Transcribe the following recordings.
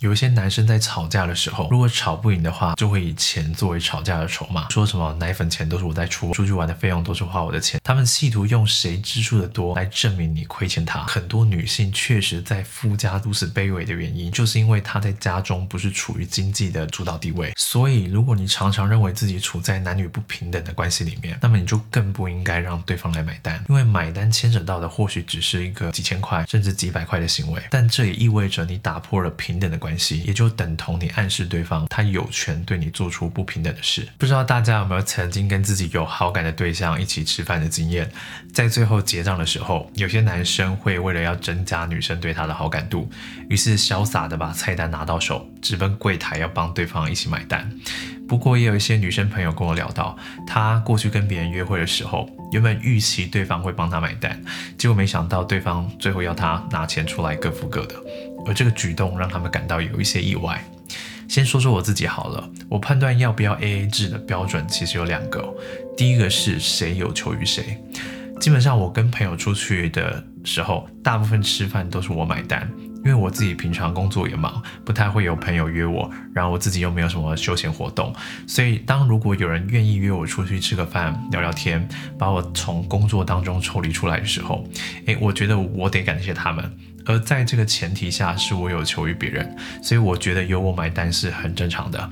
有一些男生在吵架的时候，如果吵不赢的话，就会以钱作为吵架的筹码，说什么奶粉钱都是我在出，出去玩的费用都是花我的钱。他们企图用谁支出的多来证明你亏欠他。很多女性确实在夫家如此卑微的原因，就是因为她在家中不是处于经济的主导地位。所以，如果你常常认为自己处在男女不平等的关系里面，那么你就更不应该让对方来买单，因为买单牵扯到的或许只是一个几千块甚至几百块的行为，但这也意味着你打破了平等的关。关系也就等同你暗示对方，他有权对你做出不平等的事。不知道大家有没有曾经跟自己有好感的对象一起吃饭的经验？在最后结账的时候，有些男生会为了要增加女生对他的好感度，于是潇洒的把菜单拿到手，直奔柜台要帮对方一起买单。不过也有一些女生朋友跟我聊到，她过去跟别人约会的时候，原本预期对方会帮她买单，结果没想到对方最后要她拿钱出来各付各的。而这个举动让他们感到有一些意外。先说说我自己好了，我判断要不要 A A 制的标准其实有两个。第一个是谁有求于谁。基本上我跟朋友出去的时候，大部分吃饭都是我买单，因为我自己平常工作也忙，不太会有朋友约我，然后我自己又没有什么休闲活动，所以当如果有人愿意约我出去吃个饭、聊聊天，把我从工作当中抽离出来的时候，诶，我觉得我得感谢他们。而在这个前提下，是我有求于别人，所以我觉得由我买单是很正常的。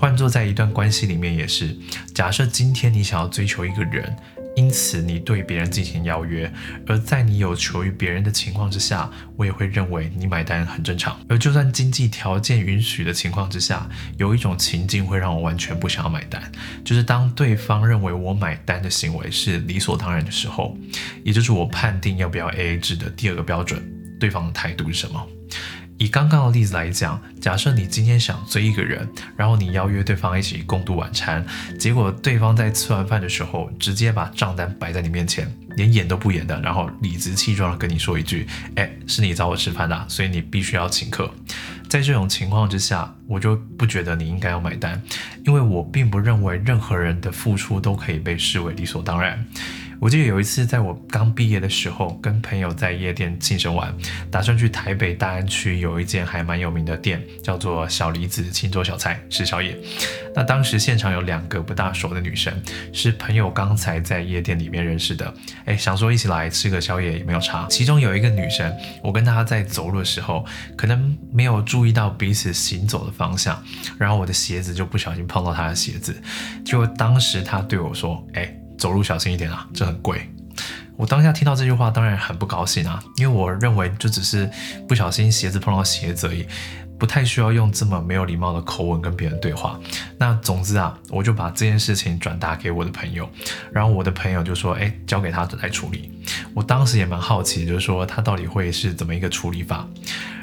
换做在一段关系里面也是，假设今天你想要追求一个人，因此你对别人进行邀约，而在你有求于别人的情况之下，我也会认为你买单很正常。而就算经济条件允许的情况之下，有一种情境会让我完全不想要买单，就是当对方认为我买单的行为是理所当然的时候，也就是我判定要不要 AA 制的第二个标准。对方的态度是什么？以刚刚的例子来讲，假设你今天想追一个人，然后你邀约对方一起共度晚餐，结果对方在吃完饭的时候，直接把账单摆在你面前，连演都不演的，然后理直气壮的跟你说一句：“哎，是你找我吃饭的，所以你必须要请客。”在这种情况之下，我就不觉得你应该要买单，因为我并不认为任何人的付出都可以被视为理所当然。我记得有一次，在我刚毕业的时候，跟朋友在夜店庆生完，打算去台北大安区有一间还蛮有名的店，叫做小梨子清粥小菜吃宵夜。那当时现场有两个不大熟的女生，是朋友刚才在夜店里面认识的，哎，想说一起来吃个宵夜也没有差。其中有一个女生，我跟她在走路的时候，可能没有注意到彼此行走的方向，然后我的鞋子就不小心碰到她的鞋子，结果当时她对我说，哎。走路小心一点啊，这很贵。我当下听到这句话，当然很不高兴啊，因为我认为就只是不小心鞋子碰到鞋子而已，不太需要用这么没有礼貌的口吻跟别人对话。那总之啊，我就把这件事情转达给我的朋友，然后我的朋友就说：“哎，交给他来处理。”我当时也蛮好奇，就是说他到底会是怎么一个处理法。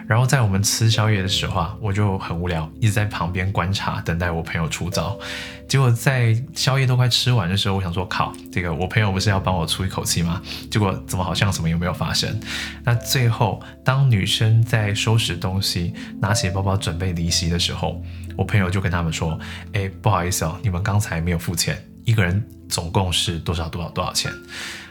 然后在我们吃宵夜的时候啊，我就很无聊，一直在旁边观察，等待我朋友出招。结果在宵夜都快吃完的时候，我想说，靠，这个我朋友不是要帮我出一口气吗？结果怎么好像什么也没有发生？那最后，当女生在收拾东西、拿起包包准备离席的时候，我朋友就跟他们说：“哎，不好意思哦，你们刚才没有付钱，一个人总共是多少多少多少钱？”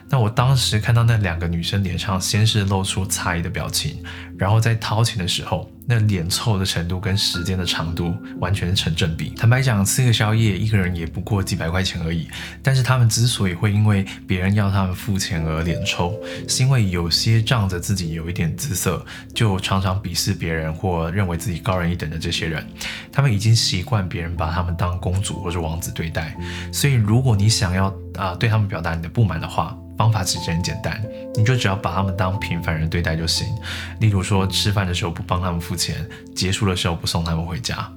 那我当时看到那两个女生脸上先是露出诧异的表情，然后在掏钱的时候，那脸臭的程度跟时间的长度完全成正比。坦白讲，吃个宵夜一个人也不过几百块钱而已，但是他们之所以会因为别人要他们付钱而脸臭，是因为有些仗着自己有一点姿色，就常常鄙视别人或认为自己高人一等的这些人，他们已经习惯别人把他们当公主或者王子对待。所以，如果你想要啊对他们表达你的不满的话，方法其实很简单，你就只要把他们当平凡人对待就行。例如说，吃饭的时候不帮他们付钱，结束的时候不送他们回家。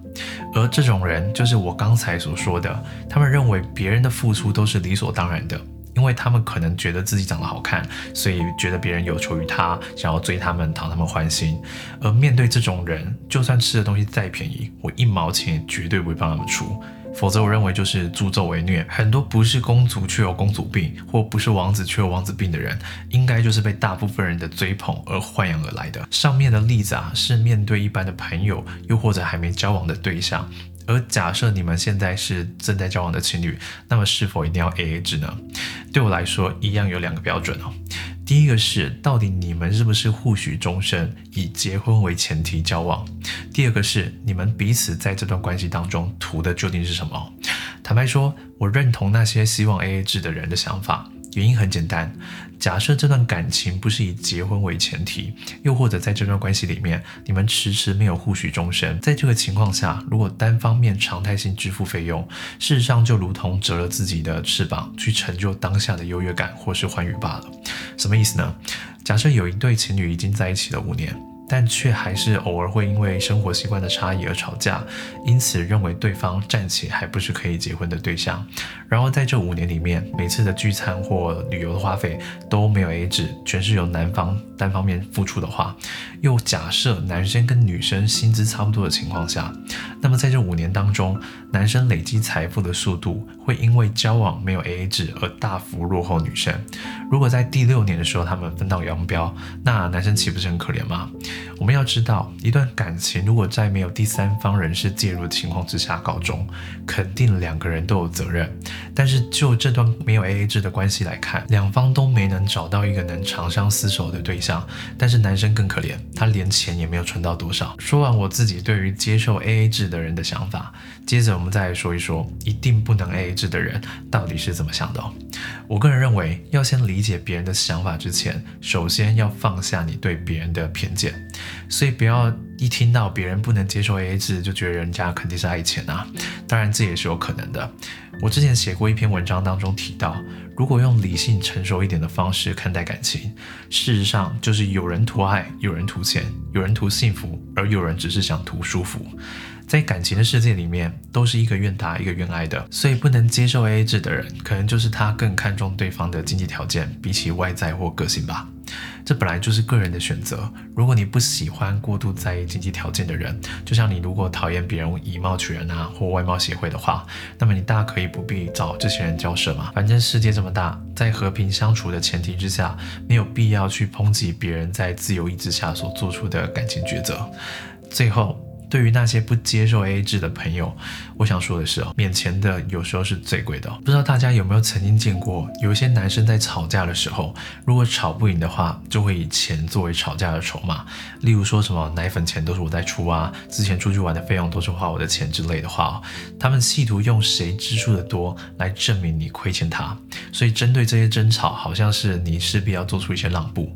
而这种人就是我刚才所说的，他们认为别人的付出都是理所当然的，因为他们可能觉得自己长得好看，所以觉得别人有求于他，想要追他们，讨他们欢心。而面对这种人，就算吃的东西再便宜，我一毛钱也绝对不会帮他们出。否则，我认为就是助纣为虐。很多不是公主却有公主病，或不是王子却有王子病的人，应该就是被大部分人的追捧而豢养而来的。上面的例子啊，是面对一般的朋友，又或者还没交往的对象。而假设你们现在是正在交往的情侣，那么是否一定要 AA 制呢？对我来说，一样有两个标准哦。第一个是，到底你们是不是互许终身，以结婚为前提交往？第二个是，你们彼此在这段关系当中图的究竟是什么？坦白说，我认同那些希望 AA 制的人的想法。原因很简单，假设这段感情不是以结婚为前提，又或者在这段关系里面你们迟迟没有互许终身，在这个情况下，如果单方面常态性支付费用，事实上就如同折了自己的翅膀去成就当下的优越感或是欢愉罢了。什么意思呢？假设有一对情侣已经在一起了五年。但却还是偶尔会因为生活习惯的差异而吵架，因此认为对方暂且还不是可以结婚的对象。然后在这五年里面，每次的聚餐或旅游的花费都没有 A 制，全是由男方单方面付出的话，又假设男生跟女生薪资差不多的情况下，那么在这五年当中，男生累积财富的速度会因为交往没有 A A 制而大幅落后女生。如果在第六年的时候他们分道扬镳，那男生岂不是很可怜吗？我们要知道，一段感情如果在没有第三方人士介入的情况之下告终，肯定两个人都有责任。但是就这段没有 AA 制的关系来看，两方都没能找到一个能长相厮守的对象。但是男生更可怜，他连钱也没有存到多少。说完我自己对于接受 AA 制的人的想法，接着我们再来说一说一定不能 AA 制的人到底是怎么想的。我个人认为，要先理解别人的想法之前，首先要放下你对别人的偏见。所以不要一听到别人不能接受 AA 制，就觉得人家肯定是爱钱啊。当然这也是有可能的。我之前写过一篇文章当中提到，如果用理性成熟一点的方式看待感情，事实上就是有人图爱，有人图钱，有人图幸福，而有人只是想图舒服。在感情的世界里面，都是一个愿打一个愿挨的，所以不能接受 AA 制的人，可能就是他更看重对方的经济条件，比起外在或个性吧。这本来就是个人的选择。如果你不喜欢过度在意经济条件的人，就像你如果讨厌别人以貌取人啊，或外貌协会的话，那么你大可以不必找这些人交涉嘛。反正世界这么大，在和平相处的前提之下，没有必要去抨击别人在自由意志下所做出的感情抉择。最后。对于那些不接受 AA 制的朋友，我想说的是哦，免钱的有时候是最贵的。不知道大家有没有曾经见过，有一些男生在吵架的时候，如果吵不赢的话，就会以钱作为吵架的筹码。例如说什么奶粉钱都是我在出啊，之前出去玩的费用都是花我的钱之类的话，他们企图用谁支出的多来证明你亏欠他。所以针对这些争吵，好像是你势必要做出一些让步。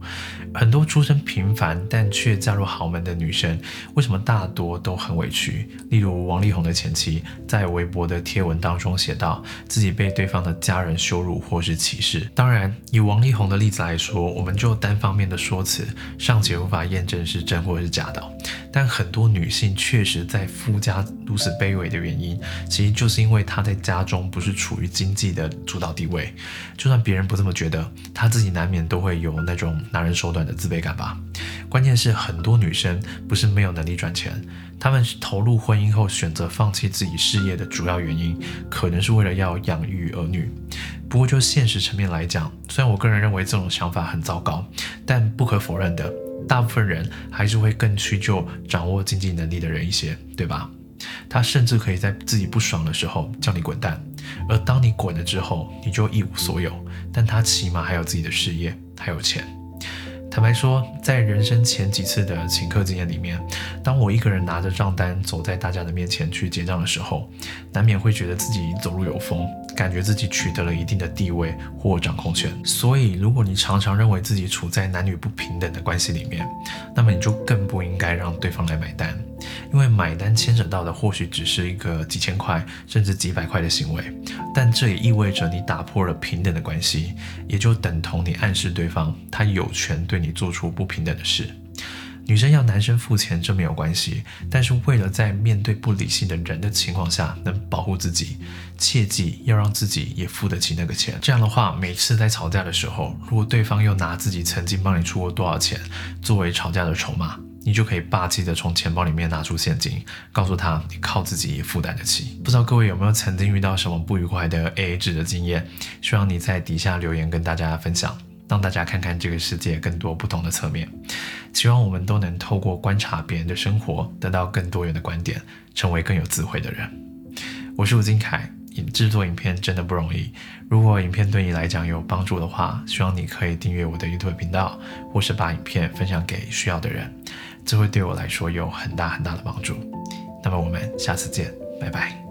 很多出身平凡但却嫁入豪门的女生，为什么大多？都很委屈。例如王力宏的前妻在微博的贴文当中写道，自己被对方的家人羞辱或是歧视。当然，以王力宏的例子来说，我们就单方面的说辞尚且无法验证是真或是假的。但很多女性确实在夫家如此卑微的原因，其实就是因为她在家中不是处于经济的主导地位。就算别人不这么觉得，她自己难免都会有那种拿人手短的自卑感吧。关键是很多女生不是没有能力赚钱。她们投入婚姻后选择放弃自己事业的主要原因，可能是为了要养育儿女。不过就现实层面来讲，虽然我个人认为这种想法很糟糕，但不可否认的，大部分人还是会更屈就掌握经济能力的人一些，对吧？他甚至可以在自己不爽的时候叫你滚蛋，而当你滚了之后，你就一无所有。但他起码还有自己的事业，还有钱。坦白说，在人生前几次的请客经验里面，当我一个人拿着账单走在大家的面前去结账的时候，难免会觉得自己走路有风，感觉自己取得了一定的地位或掌控权。所以，如果你常常认为自己处在男女不平等的关系里面，那么你就更不应该让对方来买单。因为买单牵扯到的或许只是一个几千块甚至几百块的行为，但这也意味着你打破了平等的关系，也就等同你暗示对方他有权对你做出不平等的事。女生要男生付钱这没有关系，但是为了在面对不理性的人的情况下能保护自己，切记要让自己也付得起那个钱。这样的话，每次在吵架的时候，如果对方又拿自己曾经帮你出过多少钱作为吵架的筹码，你就可以霸气的从钱包里面拿出现金，告诉他你靠自己也负担得起。不知道各位有没有曾经遇到什么不愉快的 AA 制的经验？希望你在底下留言跟大家分享，让大家看看这个世界更多不同的侧面。希望我们都能透过观察别人的生活，得到更多元的观点，成为更有智慧的人。我是吴金凯。制作影片真的不容易。如果影片对你来讲有帮助的话，希望你可以订阅我的 YouTube 频道，或是把影片分享给需要的人，这会对我来说有很大很大的帮助。那么我们下次见，拜拜。